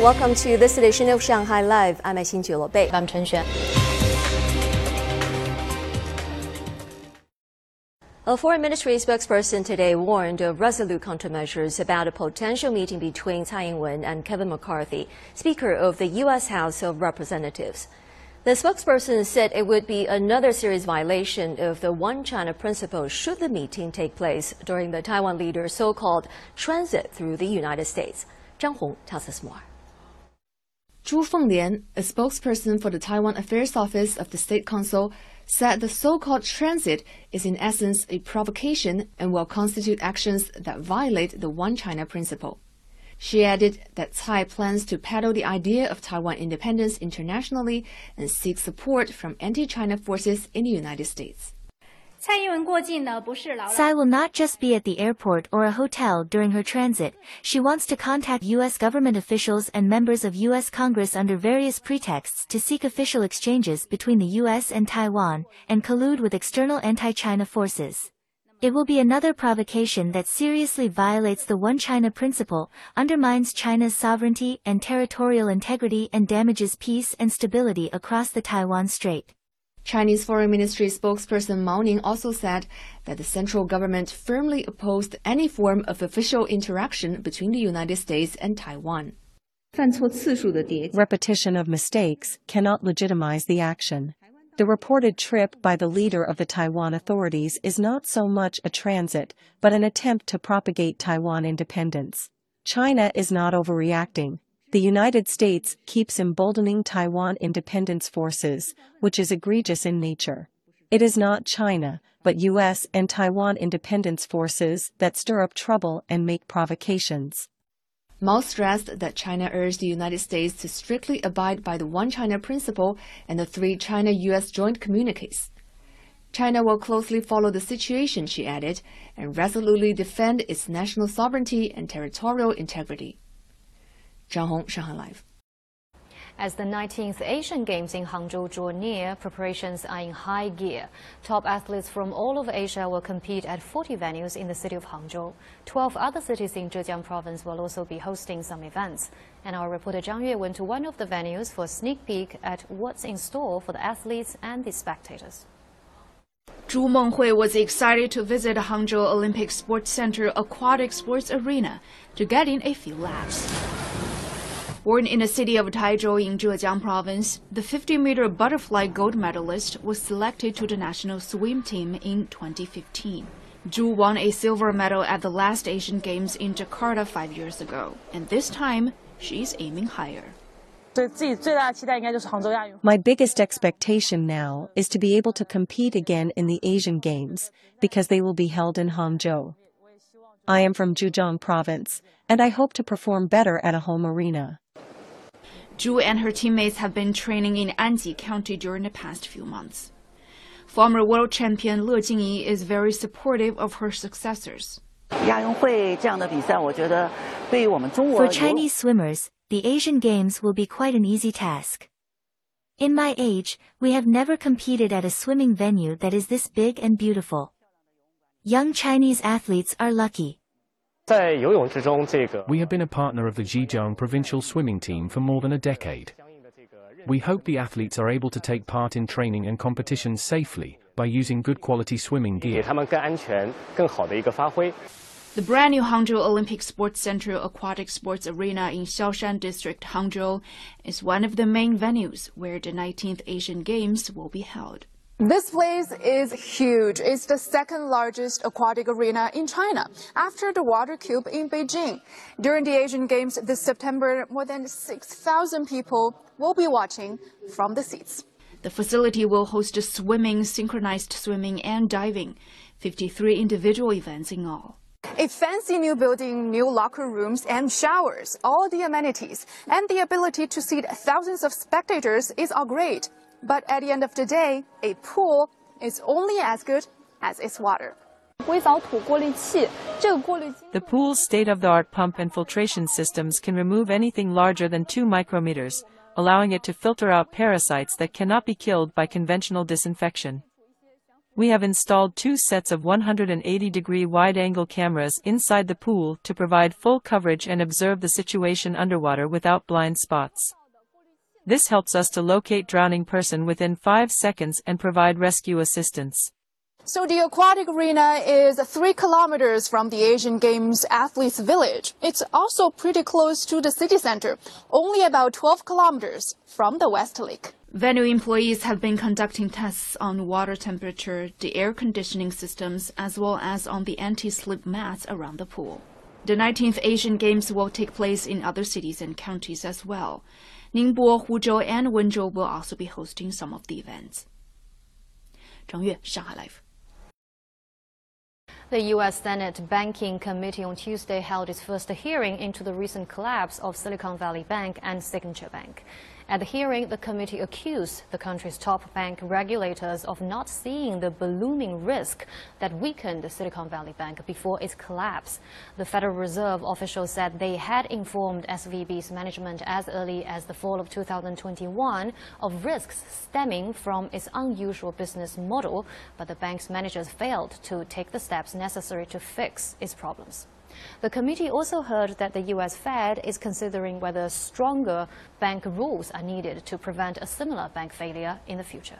Welcome to this edition of Shanghai Live. I'm Xin Bei. I'm Chen Xuan. A foreign ministry spokesperson today warned of resolute countermeasures about a potential meeting between Tsai Ing-wen and Kevin McCarthy, Speaker of the U.S. House of Representatives. The spokesperson said it would be another serious violation of the One China principle should the meeting take place during the Taiwan leader's so-called transit through the United States. Zhang Hong tells us more. Zhu Fenglian, a spokesperson for the Taiwan Affairs Office of the State Council, said the so-called transit is in essence a provocation and will constitute actions that violate the One China principle. She added that Tsai plans to peddle the idea of Taiwan independence internationally and seek support from anti-China forces in the United States. Tsai will not just be at the airport or a hotel during her transit. She wants to contact U.S. government officials and members of U.S. Congress under various pretexts to seek official exchanges between the U.S. and Taiwan, and collude with external anti-China forces. It will be another provocation that seriously violates the One China principle, undermines China's sovereignty and territorial integrity and damages peace and stability across the Taiwan Strait. Chinese Foreign Ministry spokesperson Mao Ning also said that the central government firmly opposed any form of official interaction between the United States and Taiwan. Repetition of mistakes cannot legitimize the action. The reported trip by the leader of the Taiwan authorities is not so much a transit, but an attempt to propagate Taiwan independence. China is not overreacting, the United States keeps emboldening Taiwan independence forces, which is egregious in nature. It is not China, but US and Taiwan independence forces that stir up trouble and make provocations. Mao stressed that China urged the United States to strictly abide by the One China principle and the three China-US joint communiques. China will closely follow the situation, she added, and resolutely defend its national sovereignty and territorial integrity. Zhang Hong, Shanghai Live. As the 19th Asian Games in Hangzhou draw near, preparations are in high gear. Top athletes from all over Asia will compete at 40 venues in the city of Hangzhou. 12 other cities in Zhejiang province will also be hosting some events. And our reporter Zhang Yue went to one of the venues for a sneak peek at what's in store for the athletes and the spectators. Zhu Menghui was excited to visit Hangzhou Olympic Sports Center Aquatic Sports Arena to get in a few laps. Born in the city of Taizhou in Zhejiang province, the 50-meter butterfly gold medalist was selected to the national swim team in 2015. Zhu won a silver medal at the last Asian Games in Jakarta five years ago, and this time she's aiming higher. My biggest expectation now is to be able to compete again in the Asian Games, because they will be held in Hangzhou. I am from Zhejiang province, and I hope to perform better at a home arena. Zhu and her teammates have been training in Anji County during the past few months. Former world champion Le Jingyi is very supportive of her successors. For Chinese swimmers, the Asian Games will be quite an easy task. In my age, we have never competed at a swimming venue that is this big and beautiful. Young Chinese athletes are lucky. We have been a partner of the Zhejiang provincial swimming team for more than a decade. We hope the athletes are able to take part in training and competitions safely by using good quality swimming gear. The brand new Hangzhou Olympic Sports Center Aquatic Sports Arena in Xiaoshan District, Hangzhou, is one of the main venues where the 19th Asian Games will be held. This place is huge. It's the second largest aquatic arena in China after the Water Cube in Beijing. During the Asian Games this September, more than 6,000 people will be watching from the seats. The facility will host swimming, synchronized swimming, and diving, 53 individual events in all. A fancy new building, new locker rooms and showers, all the amenities, and the ability to seat thousands of spectators is all great. But at the end of the day, a pool is only as good as its water. The pool's state-of-the-art pump and filtration systems can remove anything larger than 2 micrometers, allowing it to filter out parasites that cannot be killed by conventional disinfection. We have installed two sets of 180-degree wide-angle cameras inside the pool to provide full coverage and observe the situation underwater without blind spots. This helps us to locate drowning person within 5 seconds and provide rescue assistance. So the aquatic arena is three kilometers from the Asian Games athletes village. It's also pretty close to the city center, only about 12 kilometers from the West Lake. Venue employees have been conducting tests on water temperature, the air conditioning systems, as well as on the anti-slip mats around the pool. The 19th Asian Games will take place in other cities and counties as well. Ningbo, Huzhou, and Wenzhou will also be hosting some of the events. Zhang Yue, Shanghai Live. The U.S. Senate Banking Committee on Tuesday held its first hearing into the recent collapse of Silicon Valley Bank and Signature Bank. At the hearing, the committee accused the country's top bank regulators of not seeing the ballooning risk that weakened the Silicon Valley Bank before its collapse. The Federal Reserve officials said they had informed SVB's management as early as the fall of 2021 of risks stemming from its unusual business model, but the bank's managers failed to take the steps necessary to fix its problems. The committee also heard that the U.S. Fed is considering whether stronger bank rules are needed to prevent a similar bank failure in the future.